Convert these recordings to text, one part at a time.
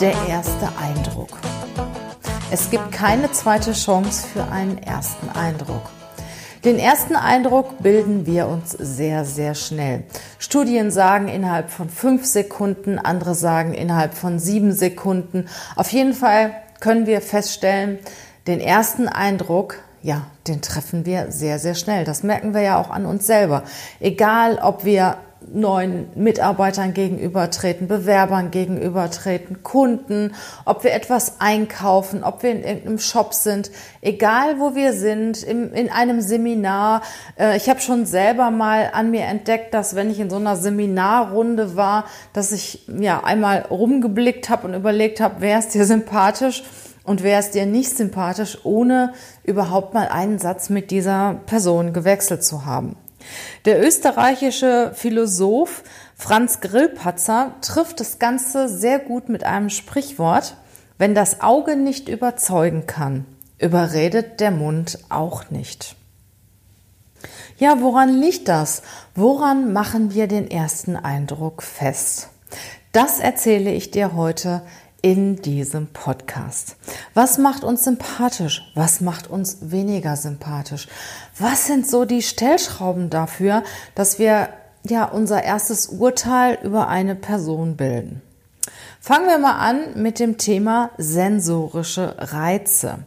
der erste Eindruck. Es gibt keine zweite Chance für einen ersten Eindruck. Den ersten Eindruck bilden wir uns sehr, sehr schnell. Studien sagen innerhalb von fünf Sekunden, andere sagen innerhalb von sieben Sekunden. Auf jeden Fall können wir feststellen, den ersten Eindruck, ja, den treffen wir sehr, sehr schnell. Das merken wir ja auch an uns selber. Egal, ob wir neuen Mitarbeitern gegenübertreten, Bewerbern gegenübertreten, Kunden, ob wir etwas einkaufen, ob wir in irgendeinem Shop sind, egal wo wir sind, im, in einem Seminar. Äh, ich habe schon selber mal an mir entdeckt, dass wenn ich in so einer Seminarrunde war, dass ich ja einmal rumgeblickt habe und überlegt habe, wer ist dir sympathisch und wer ist dir nicht sympathisch, ohne überhaupt mal einen Satz mit dieser Person gewechselt zu haben. Der österreichische Philosoph Franz Grillpatzer trifft das Ganze sehr gut mit einem Sprichwort. Wenn das Auge nicht überzeugen kann, überredet der Mund auch nicht. Ja, woran liegt das? Woran machen wir den ersten Eindruck fest? Das erzähle ich dir heute in diesem Podcast. Was macht uns sympathisch? Was macht uns weniger sympathisch? Was sind so die Stellschrauben dafür, dass wir ja unser erstes Urteil über eine Person bilden? Fangen wir mal an mit dem Thema sensorische Reize.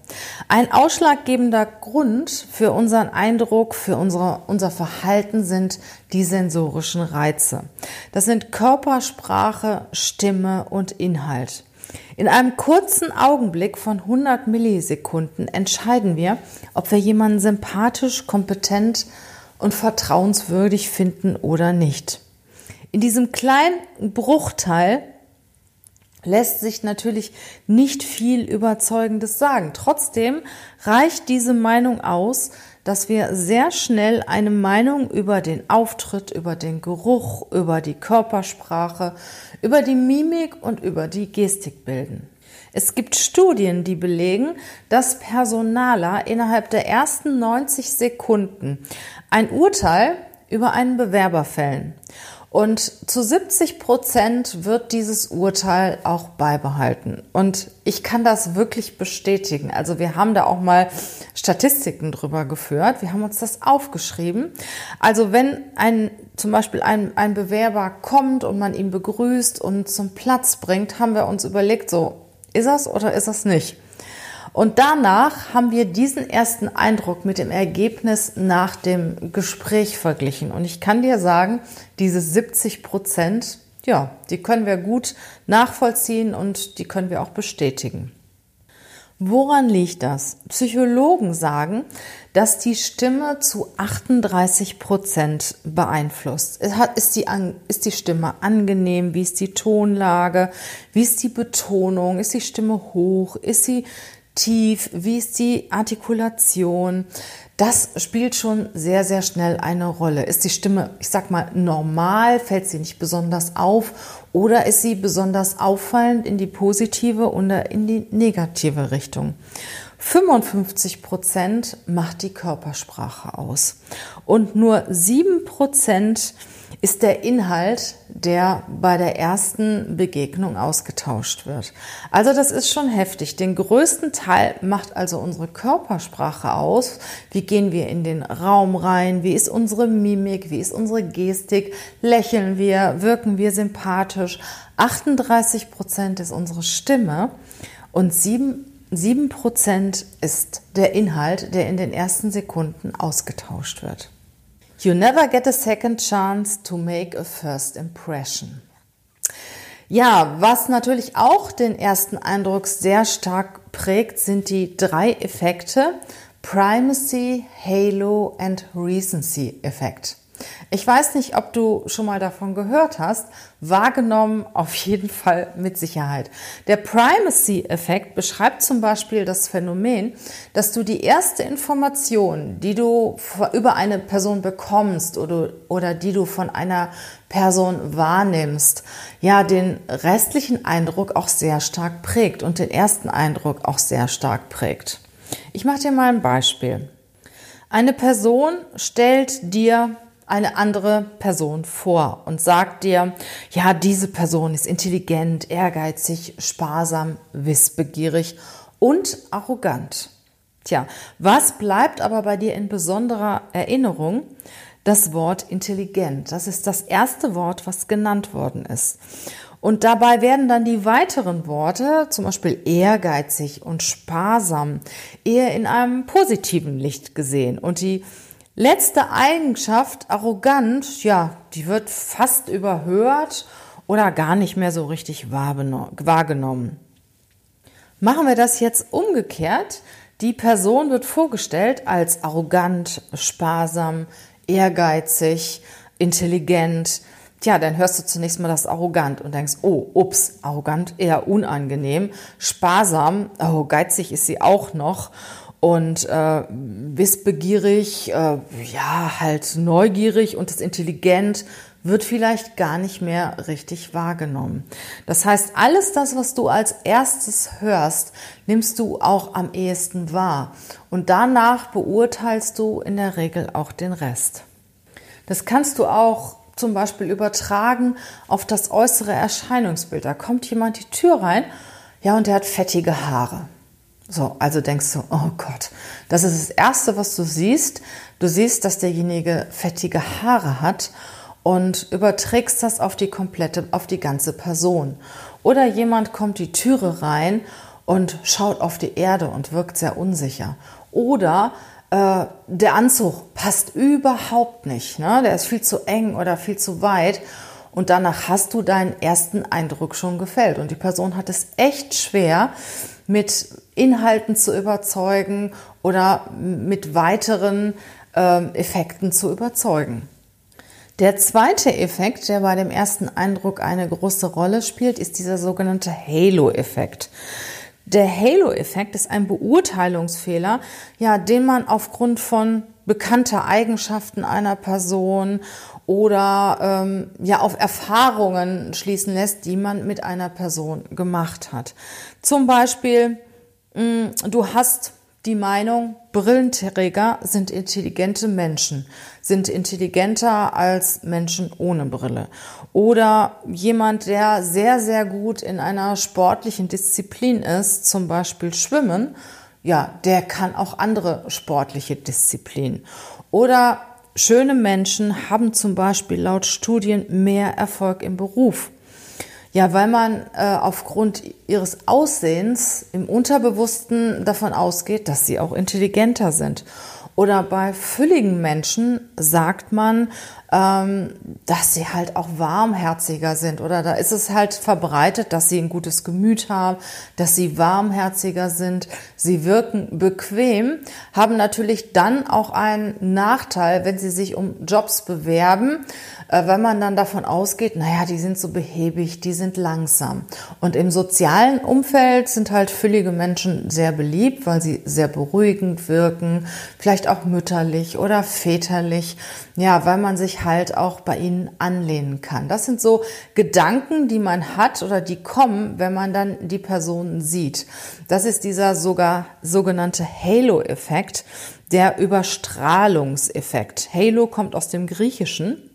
Ein ausschlaggebender Grund für unseren Eindruck, für unsere, unser Verhalten sind die sensorischen Reize. Das sind Körpersprache, Stimme und Inhalt. In einem kurzen Augenblick von 100 Millisekunden entscheiden wir, ob wir jemanden sympathisch, kompetent und vertrauenswürdig finden oder nicht. In diesem kleinen Bruchteil lässt sich natürlich nicht viel Überzeugendes sagen. Trotzdem reicht diese Meinung aus, dass wir sehr schnell eine Meinung über den Auftritt, über den Geruch, über die Körpersprache, über die Mimik und über die Gestik bilden. Es gibt Studien, die belegen, dass Personaler innerhalb der ersten 90 Sekunden ein Urteil über einen Bewerber fällen. Und zu 70 Prozent wird dieses Urteil auch beibehalten. Und ich kann das wirklich bestätigen. Also wir haben da auch mal Statistiken drüber geführt. Wir haben uns das aufgeschrieben. Also wenn ein, zum Beispiel ein, ein Bewerber kommt und man ihn begrüßt und zum Platz bringt, haben wir uns überlegt, so, ist das oder ist das nicht? Und danach haben wir diesen ersten Eindruck mit dem Ergebnis nach dem Gespräch verglichen. Und ich kann dir sagen, diese 70 Prozent, ja, die können wir gut nachvollziehen und die können wir auch bestätigen. Woran liegt das? Psychologen sagen, dass die Stimme zu 38 Prozent beeinflusst. Ist die, ist die Stimme angenehm? Wie ist die Tonlage? Wie ist die Betonung? Ist die Stimme hoch? Ist sie tief, wie ist die Artikulation. Das spielt schon sehr, sehr schnell eine Rolle. Ist die Stimme, ich sag mal, normal, fällt sie nicht besonders auf oder ist sie besonders auffallend in die positive oder in die negative Richtung? 55 Prozent macht die Körpersprache aus und nur 7 Prozent ist der Inhalt, der bei der ersten Begegnung ausgetauscht wird. Also das ist schon heftig. Den größten Teil macht also unsere Körpersprache aus. Wie gehen wir in den Raum rein? Wie ist unsere Mimik? Wie ist unsere Gestik? Lächeln wir? Wirken wir sympathisch? 38 Prozent ist unsere Stimme und 7 7 Prozent ist der Inhalt, der in den ersten Sekunden ausgetauscht wird. You never get a second chance to make a first impression. Ja, was natürlich auch den ersten Eindruck sehr stark prägt, sind die drei Effekte Primacy, Halo and Recency Effekt. Ich weiß nicht, ob du schon mal davon gehört hast. Wahrgenommen auf jeden Fall mit Sicherheit. Der Primacy-Effekt beschreibt zum Beispiel das Phänomen, dass du die erste Information, die du über eine Person bekommst oder, oder die du von einer Person wahrnimmst, ja, den restlichen Eindruck auch sehr stark prägt und den ersten Eindruck auch sehr stark prägt. Ich mache dir mal ein Beispiel. Eine Person stellt dir eine andere Person vor und sagt dir, ja, diese Person ist intelligent, ehrgeizig, sparsam, wissbegierig und arrogant. Tja, was bleibt aber bei dir in besonderer Erinnerung? Das Wort intelligent. Das ist das erste Wort, was genannt worden ist. Und dabei werden dann die weiteren Worte, zum Beispiel ehrgeizig und sparsam, eher in einem positiven Licht gesehen. Und die letzte Eigenschaft, arrogant, ja, die wird fast überhört oder gar nicht mehr so richtig wahrgenommen. Machen wir das jetzt umgekehrt. Die Person wird vorgestellt als arrogant, sparsam, ehrgeizig, intelligent, Tja, dann hörst du zunächst mal das arrogant und denkst, oh, ups, arrogant, eher unangenehm, sparsam, oh, geizig ist sie auch noch und äh, wissbegierig, äh, ja, halt neugierig und das intelligent wird vielleicht gar nicht mehr richtig wahrgenommen. Das heißt, alles das, was du als erstes hörst, nimmst du auch am ehesten wahr und danach beurteilst du in der Regel auch den Rest. Das kannst du auch zum Beispiel übertragen auf das äußere Erscheinungsbild. Da kommt jemand die Tür rein, ja, und der hat fettige Haare. So, also denkst du, oh Gott, das ist das Erste, was du siehst. Du siehst, dass derjenige fettige Haare hat und überträgst das auf die komplette, auf die ganze Person. Oder jemand kommt die Türe rein und schaut auf die Erde und wirkt sehr unsicher. Oder äh, der Anzug passt überhaupt nicht. Ne? Der ist viel zu eng oder viel zu weit. Und danach hast du deinen ersten Eindruck schon gefällt. Und die Person hat es echt schwer, mit Inhalten zu überzeugen oder mit weiteren äh, Effekten zu überzeugen. Der zweite Effekt, der bei dem ersten Eindruck eine große Rolle spielt, ist dieser sogenannte Halo-Effekt. Der Halo-Effekt ist ein Beurteilungsfehler, ja, den man aufgrund von bekannter Eigenschaften einer Person oder ähm, ja auf Erfahrungen schließen lässt, die man mit einer Person gemacht hat. Zum Beispiel, mh, mm, du hast die Meinung, Brillenträger sind intelligente Menschen, sind intelligenter als Menschen ohne Brille. Oder jemand, der sehr, sehr gut in einer sportlichen Disziplin ist, zum Beispiel Schwimmen, ja, der kann auch andere sportliche Disziplinen. Oder schöne Menschen haben zum Beispiel laut Studien mehr Erfolg im Beruf. Ja, weil man äh, aufgrund ihres Aussehens im Unterbewussten davon ausgeht, dass sie auch intelligenter sind. Oder bei fülligen Menschen sagt man, dass sie halt auch warmherziger sind. Oder da ist es halt verbreitet, dass sie ein gutes Gemüt haben, dass sie warmherziger sind. Sie wirken bequem, haben natürlich dann auch einen Nachteil, wenn sie sich um Jobs bewerben, äh, wenn man dann davon ausgeht, naja, die sind so behäbig, die sind langsam. Und im sozialen Umfeld sind halt füllige Menschen sehr beliebt, weil sie sehr beruhigend wirken, vielleicht auch mütterlich oder väterlich, ja, weil man sich halt auch bei ihnen anlehnen kann. Das sind so Gedanken, die man hat oder die kommen, wenn man dann die Personen sieht. Das ist dieser sogar sogenannte Halo-Effekt, der Überstrahlungseffekt. Halo kommt aus dem Griechischen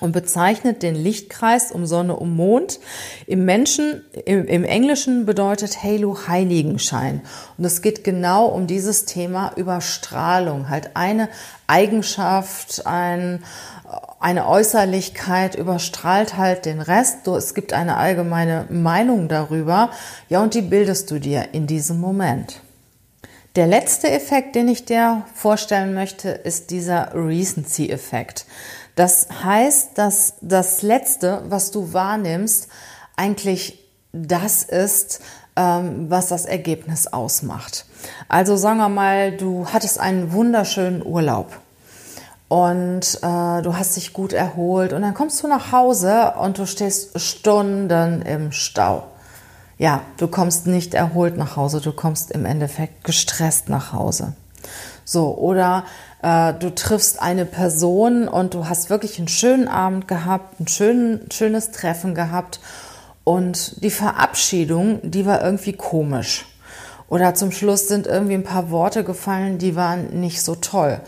und bezeichnet den Lichtkreis um Sonne um Mond. Im Menschen, im, im, Englischen bedeutet Halo Heiligenschein. Und es geht genau um dieses Thema Überstrahlung. Halt eine Eigenschaft, ein, eine Äußerlichkeit überstrahlt halt den Rest. Es gibt eine allgemeine Meinung darüber. Ja, und die bildest du dir in diesem Moment. Der letzte Effekt, den ich dir vorstellen möchte, ist dieser Recency-Effekt. Das heißt, dass das Letzte, was du wahrnimmst, eigentlich das ist, ähm, was das Ergebnis ausmacht. Also sagen wir mal, du hattest einen wunderschönen Urlaub und äh, du hast dich gut erholt und dann kommst du nach Hause und du stehst Stunden im Stau. Ja, du kommst nicht erholt nach Hause, du kommst im Endeffekt gestresst nach Hause. So, oder äh, du triffst eine Person und du hast wirklich einen schönen Abend gehabt, ein schön, schönes Treffen gehabt und die Verabschiedung, die war irgendwie komisch. Oder zum Schluss sind irgendwie ein paar Worte gefallen, die waren nicht so toll.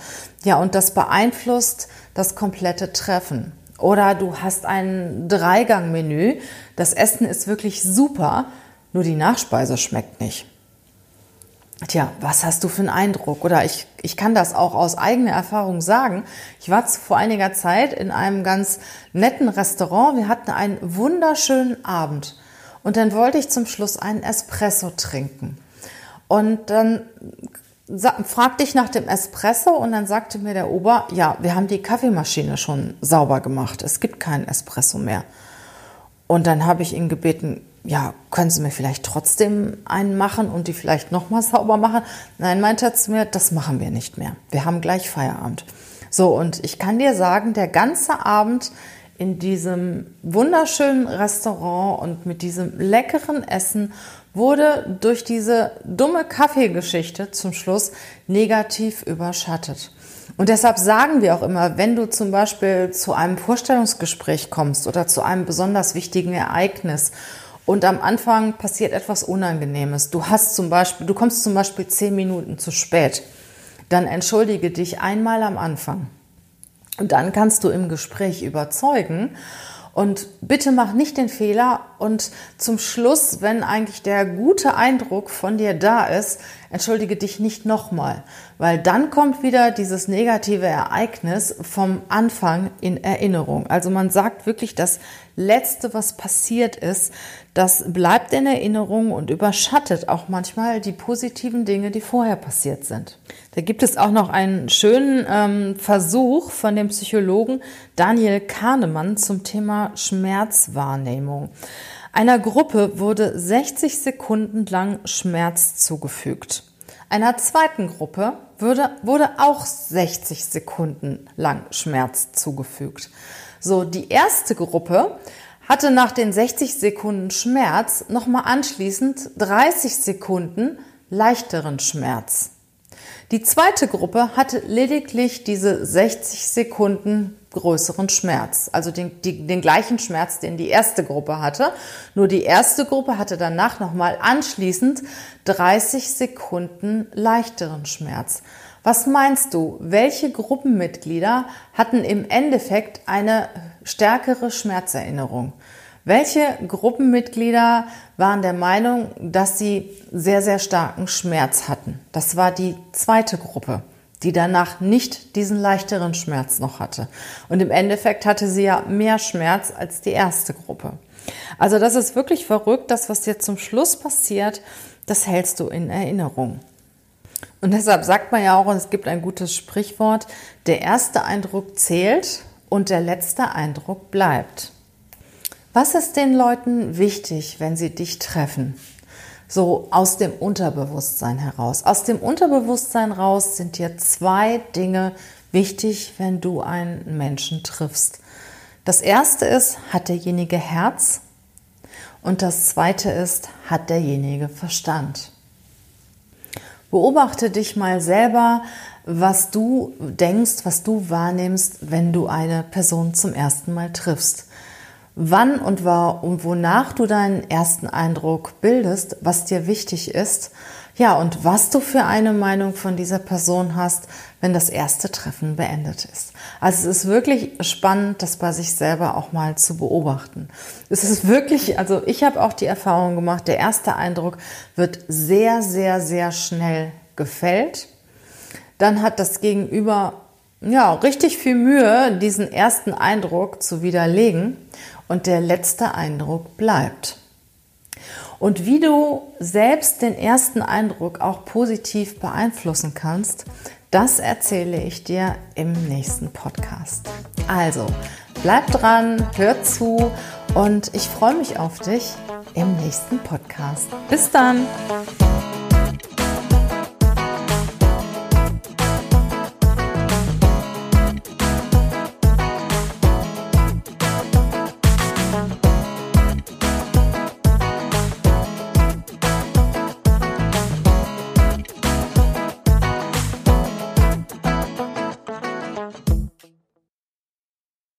Ja, und das beeinflusst das komplette Treffen. Oder du hast ein Dreigangmenü. Das Essen ist wirklich super, nur die Nachspeise schmeckt nicht. Tja, was hast du für einen Eindruck? Oder ich, ich kann das auch aus eigener Erfahrung sagen. Ich war vor einiger Zeit in einem ganz netten Restaurant. Wir hatten einen wunderschönen Abend. Und dann wollte ich zum Schluss einen Espresso trinken. Und dann fragte ich nach dem Espresso und dann sagte mir der Ober, ja, wir haben die Kaffeemaschine schon sauber gemacht. Es gibt keinen Espresso mehr. Und dann habe ich ihn gebeten, ja, können Sie mir vielleicht trotzdem einen machen und die vielleicht nochmal sauber machen? Nein, meinte er zu mir, das machen wir nicht mehr. Wir haben gleich Feierabend. So, und ich kann dir sagen, der ganze Abend in diesem wunderschönen Restaurant und mit diesem leckeren Essen wurde durch diese dumme Kaffeegeschichte zum Schluss negativ überschattet. Und deshalb sagen wir auch immer, wenn du zum Beispiel zu einem Vorstellungsgespräch kommst oder zu einem besonders wichtigen Ereignis und am Anfang passiert etwas Unangenehmes, du hast zum Beispiel, du kommst zum Beispiel zehn Minuten zu spät, dann entschuldige dich einmal am Anfang. Und dann kannst du im Gespräch überzeugen und bitte mach nicht den Fehler und zum Schluss, wenn eigentlich der gute Eindruck von dir da ist, entschuldige dich nicht nochmal, weil dann kommt wieder dieses negative Ereignis vom Anfang in Erinnerung. Also man sagt wirklich, das Letzte, was passiert ist, das bleibt in Erinnerung und überschattet auch manchmal die positiven Dinge, die vorher passiert sind. Da gibt es auch noch einen schönen ähm, Versuch von dem Psychologen Daniel Kahnemann zum Thema Schmerzwahrnehmung. Einer Gruppe wurde 60 Sekunden lang Schmerz zugefügt. Einer zweiten Gruppe wurde, wurde auch 60 Sekunden lang Schmerz zugefügt. So, die erste Gruppe hatte nach den 60 Sekunden Schmerz nochmal anschließend 30 Sekunden leichteren Schmerz. Die zweite Gruppe hatte lediglich diese 60 Sekunden größeren Schmerz, also den, die, den gleichen Schmerz, den die erste Gruppe hatte. Nur die erste Gruppe hatte danach nochmal anschließend 30 Sekunden leichteren Schmerz. Was meinst du, welche Gruppenmitglieder hatten im Endeffekt eine stärkere Schmerzerinnerung? Welche Gruppenmitglieder waren der Meinung, dass sie sehr, sehr starken Schmerz hatten? Das war die zweite Gruppe, die danach nicht diesen leichteren Schmerz noch hatte. Und im Endeffekt hatte sie ja mehr Schmerz als die erste Gruppe. Also das ist wirklich verrückt. Das, was jetzt zum Schluss passiert, das hältst du in Erinnerung. Und deshalb sagt man ja auch, und es gibt ein gutes Sprichwort, der erste Eindruck zählt und der letzte Eindruck bleibt. Was ist den Leuten wichtig, wenn sie dich treffen? So aus dem Unterbewusstsein heraus. Aus dem Unterbewusstsein raus sind dir zwei Dinge wichtig, wenn du einen Menschen triffst. Das erste ist, hat derjenige Herz? Und das zweite ist, hat derjenige Verstand? Beobachte dich mal selber, was du denkst, was du wahrnimmst, wenn du eine Person zum ersten Mal triffst. Wann und wonach du deinen ersten Eindruck bildest, was dir wichtig ist ja, und was du für eine Meinung von dieser Person hast, wenn das erste Treffen beendet ist. Also es ist wirklich spannend, das bei sich selber auch mal zu beobachten. Es ist wirklich, also ich habe auch die Erfahrung gemacht, der erste Eindruck wird sehr, sehr, sehr schnell gefällt. Dann hat das Gegenüber ja richtig viel Mühe, diesen ersten Eindruck zu widerlegen und der letzte Eindruck bleibt. Und wie du selbst den ersten Eindruck auch positiv beeinflussen kannst, das erzähle ich dir im nächsten Podcast. Also, bleib dran, hör zu und ich freue mich auf dich im nächsten Podcast. Bis dann!